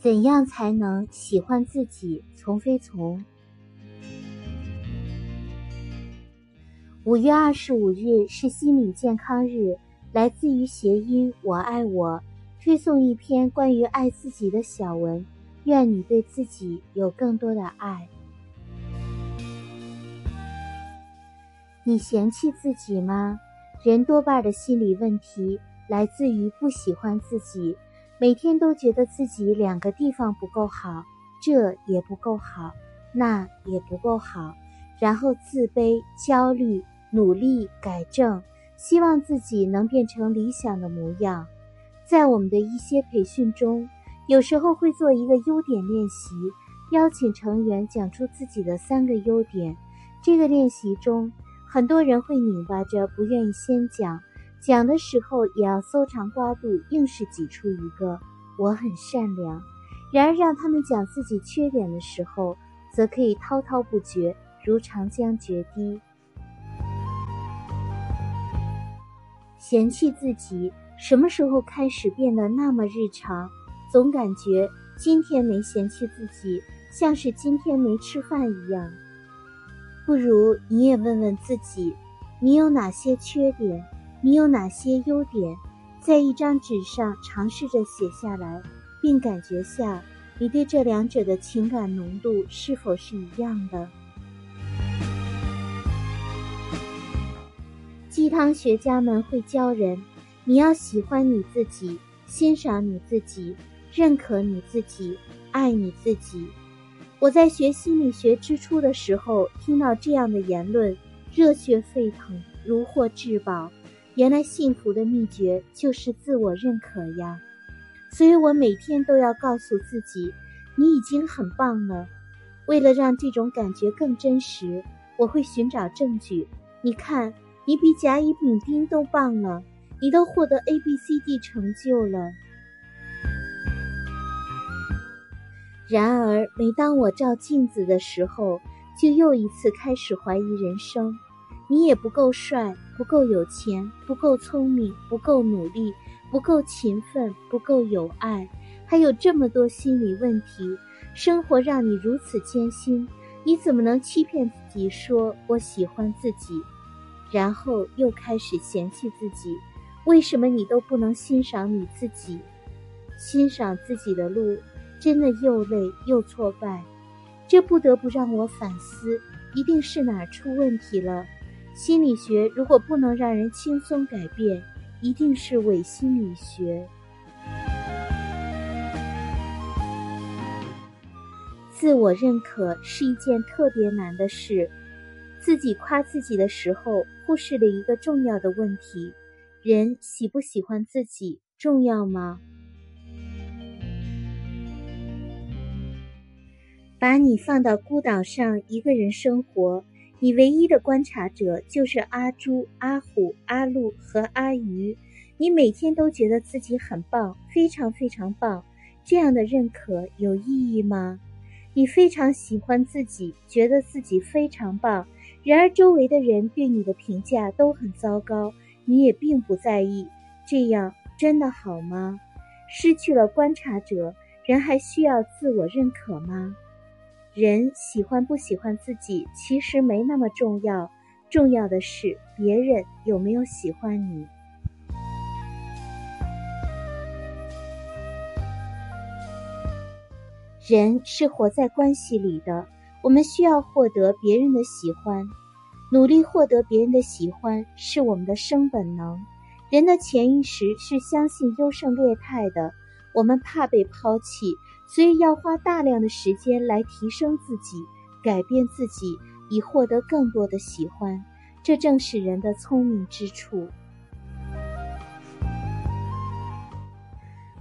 怎样才能喜欢自己？从非从。五月二十五日是心理健康日，来自于谐音“我爱我”，推送一篇关于爱自己的小文。愿你对自己有更多的爱。你嫌弃自己吗？人多半的心理问题来自于不喜欢自己，每天都觉得自己两个地方不够好，这也不够好，那也不够好，然后自卑、焦虑，努力改正，希望自己能变成理想的模样。在我们的一些培训中，有时候会做一个优点练习，邀请成员讲出自己的三个优点。这个练习中。很多人会拧巴着不愿意先讲，讲的时候也要搜肠刮肚，硬是挤出一个“我很善良”。然而让他们讲自己缺点的时候，则可以滔滔不绝，如长江决堤。嫌弃自己什么时候开始变得那么日常？总感觉今天没嫌弃自己，像是今天没吃饭一样。不如你也问问自己，你有哪些缺点，你有哪些优点，在一张纸上尝试着写下来，并感觉下你对这两者的情感浓度是否是一样的。鸡汤学家们会教人，你要喜欢你自己，欣赏你自己，认可你自己，爱你自己。我在学心理学之初的时候，听到这样的言论，热血沸腾，如获至宝。原来幸福的秘诀就是自我认可呀！所以我每天都要告诉自己，你已经很棒了。为了让这种感觉更真实，我会寻找证据。你看，你比甲乙丙丁都棒了，你都获得 A B C D 成就了。然而，每当我照镜子的时候，就又一次开始怀疑人生。你也不够帅，不够有钱，不够聪明，不够努力，不够勤奋，不够有爱，还有这么多心理问题。生活让你如此艰辛，你怎么能欺骗自己说我喜欢自己，然后又开始嫌弃自己？为什么你都不能欣赏你自己？欣赏自己的路。真的又累又挫败，这不得不让我反思，一定是哪出问题了。心理学如果不能让人轻松改变，一定是伪心理学。自我认可是一件特别难的事，自己夸自己的时候，忽视了一个重要的问题：人喜不喜欢自己重要吗？把你放到孤岛上一个人生活，你唯一的观察者就是阿朱、阿虎、阿鹿和阿鱼。你每天都觉得自己很棒，非常非常棒。这样的认可有意义吗？你非常喜欢自己，觉得自己非常棒，然而周围的人对你的评价都很糟糕，你也并不在意。这样真的好吗？失去了观察者，人还需要自我认可吗？人喜欢不喜欢自己，其实没那么重要，重要的是别人有没有喜欢你。人是活在关系里的，我们需要获得别人的喜欢，努力获得别人的喜欢是我们的生本能。人的潜意识是相信优胜劣汰的，我们怕被抛弃。所以要花大量的时间来提升自己，改变自己，以获得更多的喜欢。这正是人的聪明之处。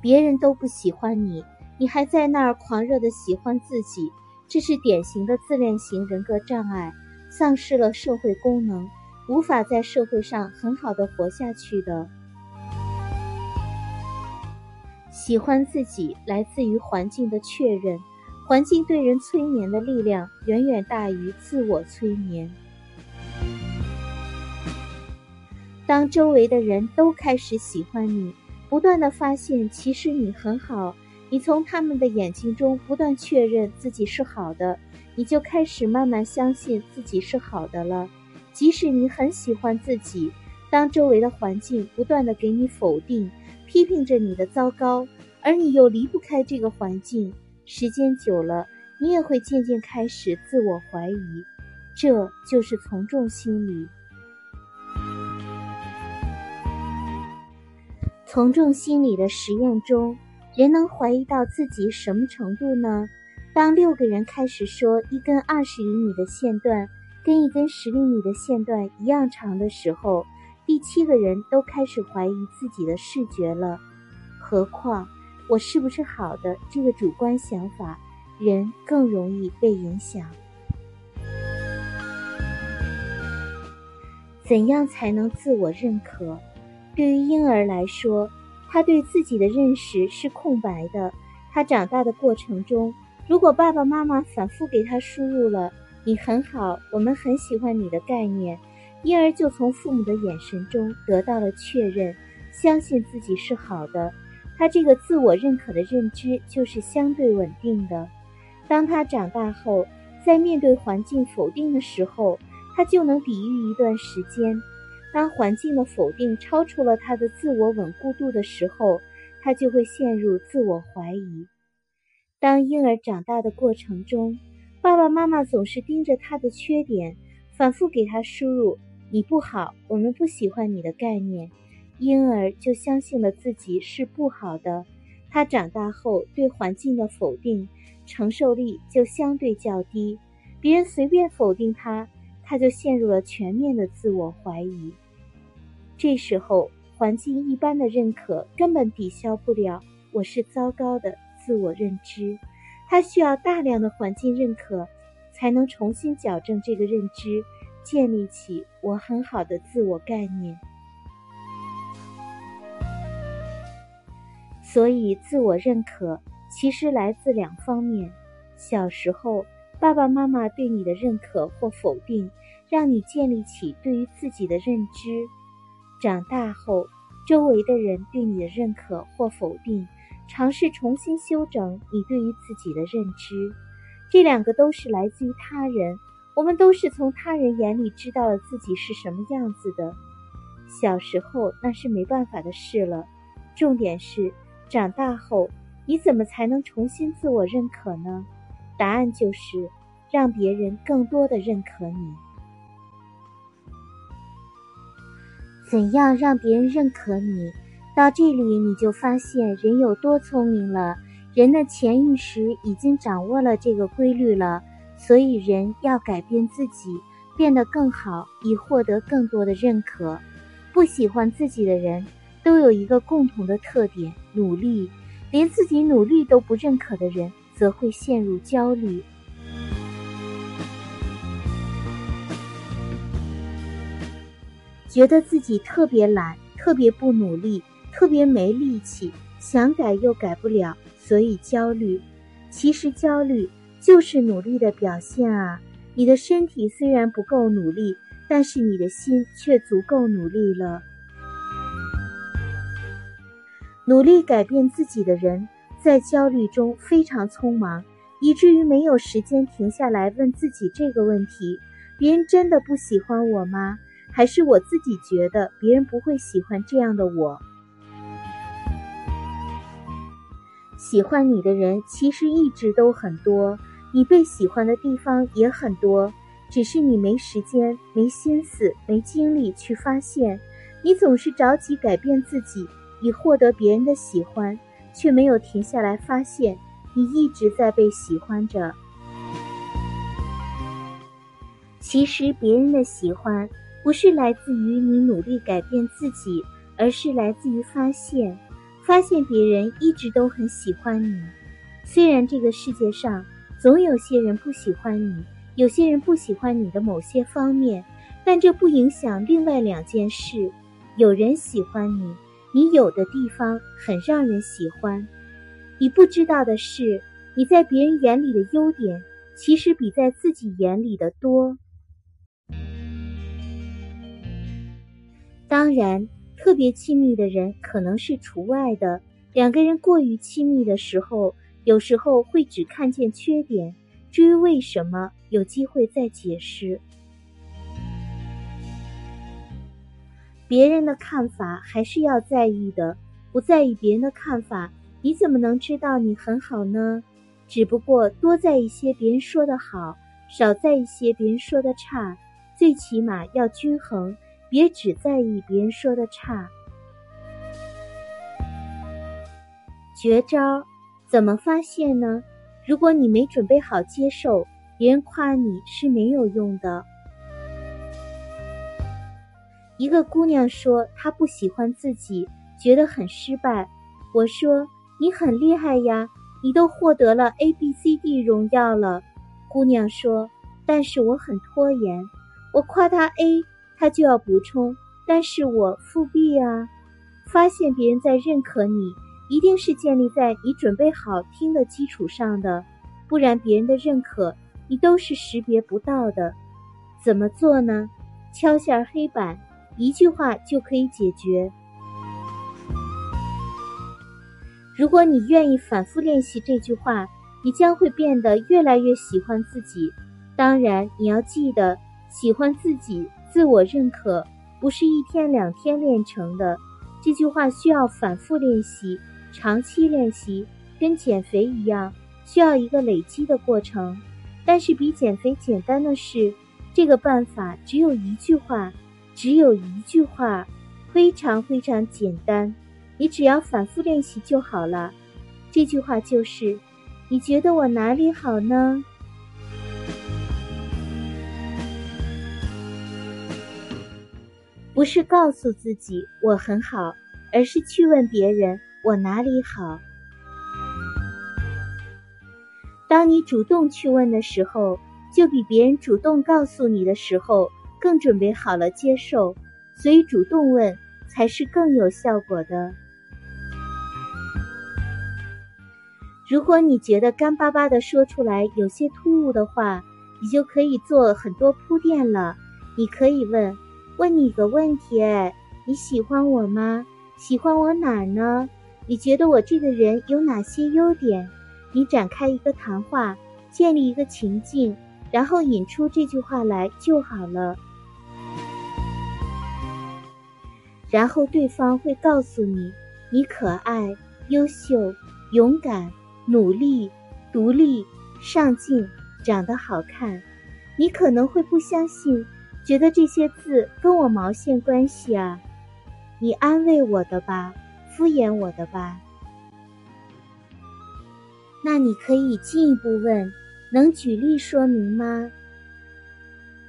别人都不喜欢你，你还在那儿狂热的喜欢自己，这是典型的自恋型人格障碍，丧失了社会功能，无法在社会上很好的活下去的。喜欢自己来自于环境的确认，环境对人催眠的力量远远大于自我催眠。当周围的人都开始喜欢你，不断的发现其实你很好，你从他们的眼睛中不断确认自己是好的，你就开始慢慢相信自己是好的了。即使你很喜欢自己，当周围的环境不断的给你否定、批评着你的糟糕，而你又离不开这个环境，时间久了，你也会渐渐开始自我怀疑。这就是从众心理。从众心理的实验中，人能怀疑到自己什么程度呢？当六个人开始说一根二十厘米的线段。跟一根十厘米的线段一样长的时候，第七个人都开始怀疑自己的视觉了。何况我是不是好的这个主观想法，人更容易被影响。怎样才能自我认可？对于婴儿来说，他对自己的认识是空白的。他长大的过程中，如果爸爸妈妈反复给他输入了。你很好，我们很喜欢你的概念，因而就从父母的眼神中得到了确认，相信自己是好的。他这个自我认可的认知就是相对稳定的。当他长大后，在面对环境否定的时候，他就能抵御一段时间。当环境的否定超出了他的自我稳固度的时候，他就会陷入自我怀疑。当婴儿长大的过程中，爸爸妈妈总是盯着他的缺点，反复给他输入“你不好，我们不喜欢你的概念”，婴儿就相信了自己是不好的。他长大后对环境的否定承受力就相对较低，别人随便否定他，他就陷入了全面的自我怀疑。这时候，环境一般的认可根本抵消不了“我是糟糕的”自我认知。他需要大量的环境认可，才能重新矫正这个认知，建立起我很好的自我概念。所以，自我认可其实来自两方面：小时候，爸爸妈妈对你的认可或否定，让你建立起对于自己的认知；长大后，周围的人对你的认可或否定。尝试重新修整你对于自己的认知，这两个都是来自于他人。我们都是从他人眼里知道了自己是什么样子的。小时候那是没办法的事了，重点是长大后你怎么才能重新自我认可呢？答案就是让别人更多的认可你。怎样让别人认可你？到这里，你就发现人有多聪明了。人的潜意识已经掌握了这个规律了，所以人要改变自己，变得更好，以获得更多的认可。不喜欢自己的人，都有一个共同的特点：努力。连自己努力都不认可的人，则会陷入焦虑，觉得自己特别懒，特别不努力。特别没力气，想改又改不了，所以焦虑。其实焦虑就是努力的表现啊！你的身体虽然不够努力，但是你的心却足够努力了。努力改变自己的人，在焦虑中非常匆忙，以至于没有时间停下来问自己这个问题：别人真的不喜欢我吗？还是我自己觉得别人不会喜欢这样的我？喜欢你的人其实一直都很多，你被喜欢的地方也很多，只是你没时间、没心思、没精力去发现。你总是着急改变自己，以获得别人的喜欢，却没有停下来发现，你一直在被喜欢着。其实别人的喜欢不是来自于你努力改变自己，而是来自于发现。发现别人一直都很喜欢你，虽然这个世界上总有些人不喜欢你，有些人不喜欢你的某些方面，但这不影响另外两件事：有人喜欢你，你有的地方很让人喜欢。你不知道的是，你在别人眼里的优点，其实比在自己眼里的多。当然。特别亲密的人可能是除外的，两个人过于亲密的时候，有时候会只看见缺点。至于为什么，有机会再解释。别人的看法还是要在意的，不在意别人的看法，你怎么能知道你很好呢？只不过多在意些别人说的好，少在意些别人说的差，最起码要均衡，别只在意别人说的差。绝招怎么发现呢？如果你没准备好接受，别人夸你是没有用的。一个姑娘说她不喜欢自己，觉得很失败。我说你很厉害呀，你都获得了 A B C D 荣耀了。姑娘说，但是我很拖延。我夸她 A，她就要补充，但是我复 B 啊。发现别人在认可你。一定是建立在你准备好听的基础上的，不然别人的认可你都是识别不到的。怎么做呢？敲下黑板，一句话就可以解决。如果你愿意反复练习这句话，你将会变得越来越喜欢自己。当然，你要记得，喜欢自己、自我认可不是一天两天练成的。这句话需要反复练习。长期练习跟减肥一样，需要一个累积的过程。但是比减肥简单的是，这个办法只有一句话，只有一句话，非常非常简单。你只要反复练习就好了。这句话就是：你觉得我哪里好呢？不是告诉自己我很好，而是去问别人。我哪里好？当你主动去问的时候，就比别人主动告诉你的时候更准备好了接受，所以主动问才是更有效果的。如果你觉得干巴巴的说出来有些突兀的话，你就可以做很多铺垫了。你可以问：问你个问题，哎，你喜欢我吗？喜欢我哪儿呢？你觉得我这个人有哪些优点？你展开一个谈话，建立一个情境，然后引出这句话来就好了。然后对方会告诉你：你可爱、优秀、勇敢、努力、独立、上进、长得好看。你可能会不相信，觉得这些字跟我毛线关系啊？你安慰我的吧。敷衍我的吧，那你可以进一步问，能举例说明吗？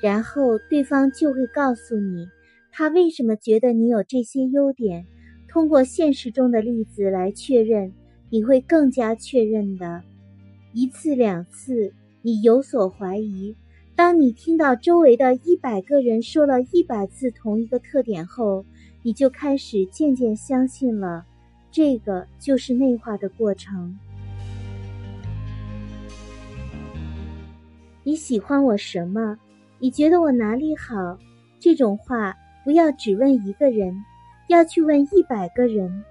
然后对方就会告诉你，他为什么觉得你有这些优点。通过现实中的例子来确认，你会更加确认的。一次两次，你有所怀疑。当你听到周围的一百个人说了一百次同一个特点后。你就开始渐渐相信了，这个就是内化的过程。你喜欢我什么？你觉得我哪里好？这种话不要只问一个人，要去问一百个人。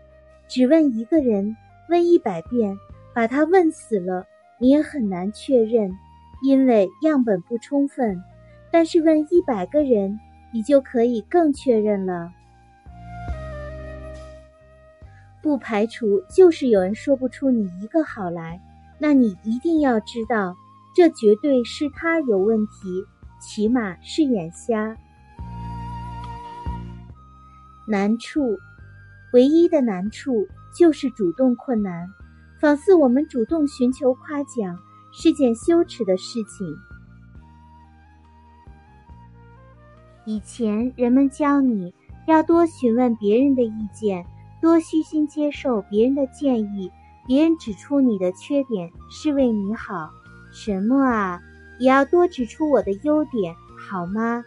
只问一个人，问一百遍，把他问死了，你也很难确认，因为样本不充分。但是问一百个人，你就可以更确认了。不排除就是有人说不出你一个好来，那你一定要知道，这绝对是他有问题，起码是眼瞎。难处，唯一的难处就是主动困难，仿似我们主动寻求夸奖是件羞耻的事情。以前人们教你要多询问别人的意见。多虚心接受别人的建议，别人指出你的缺点是为你好。什么啊？也要多指出我的优点，好吗？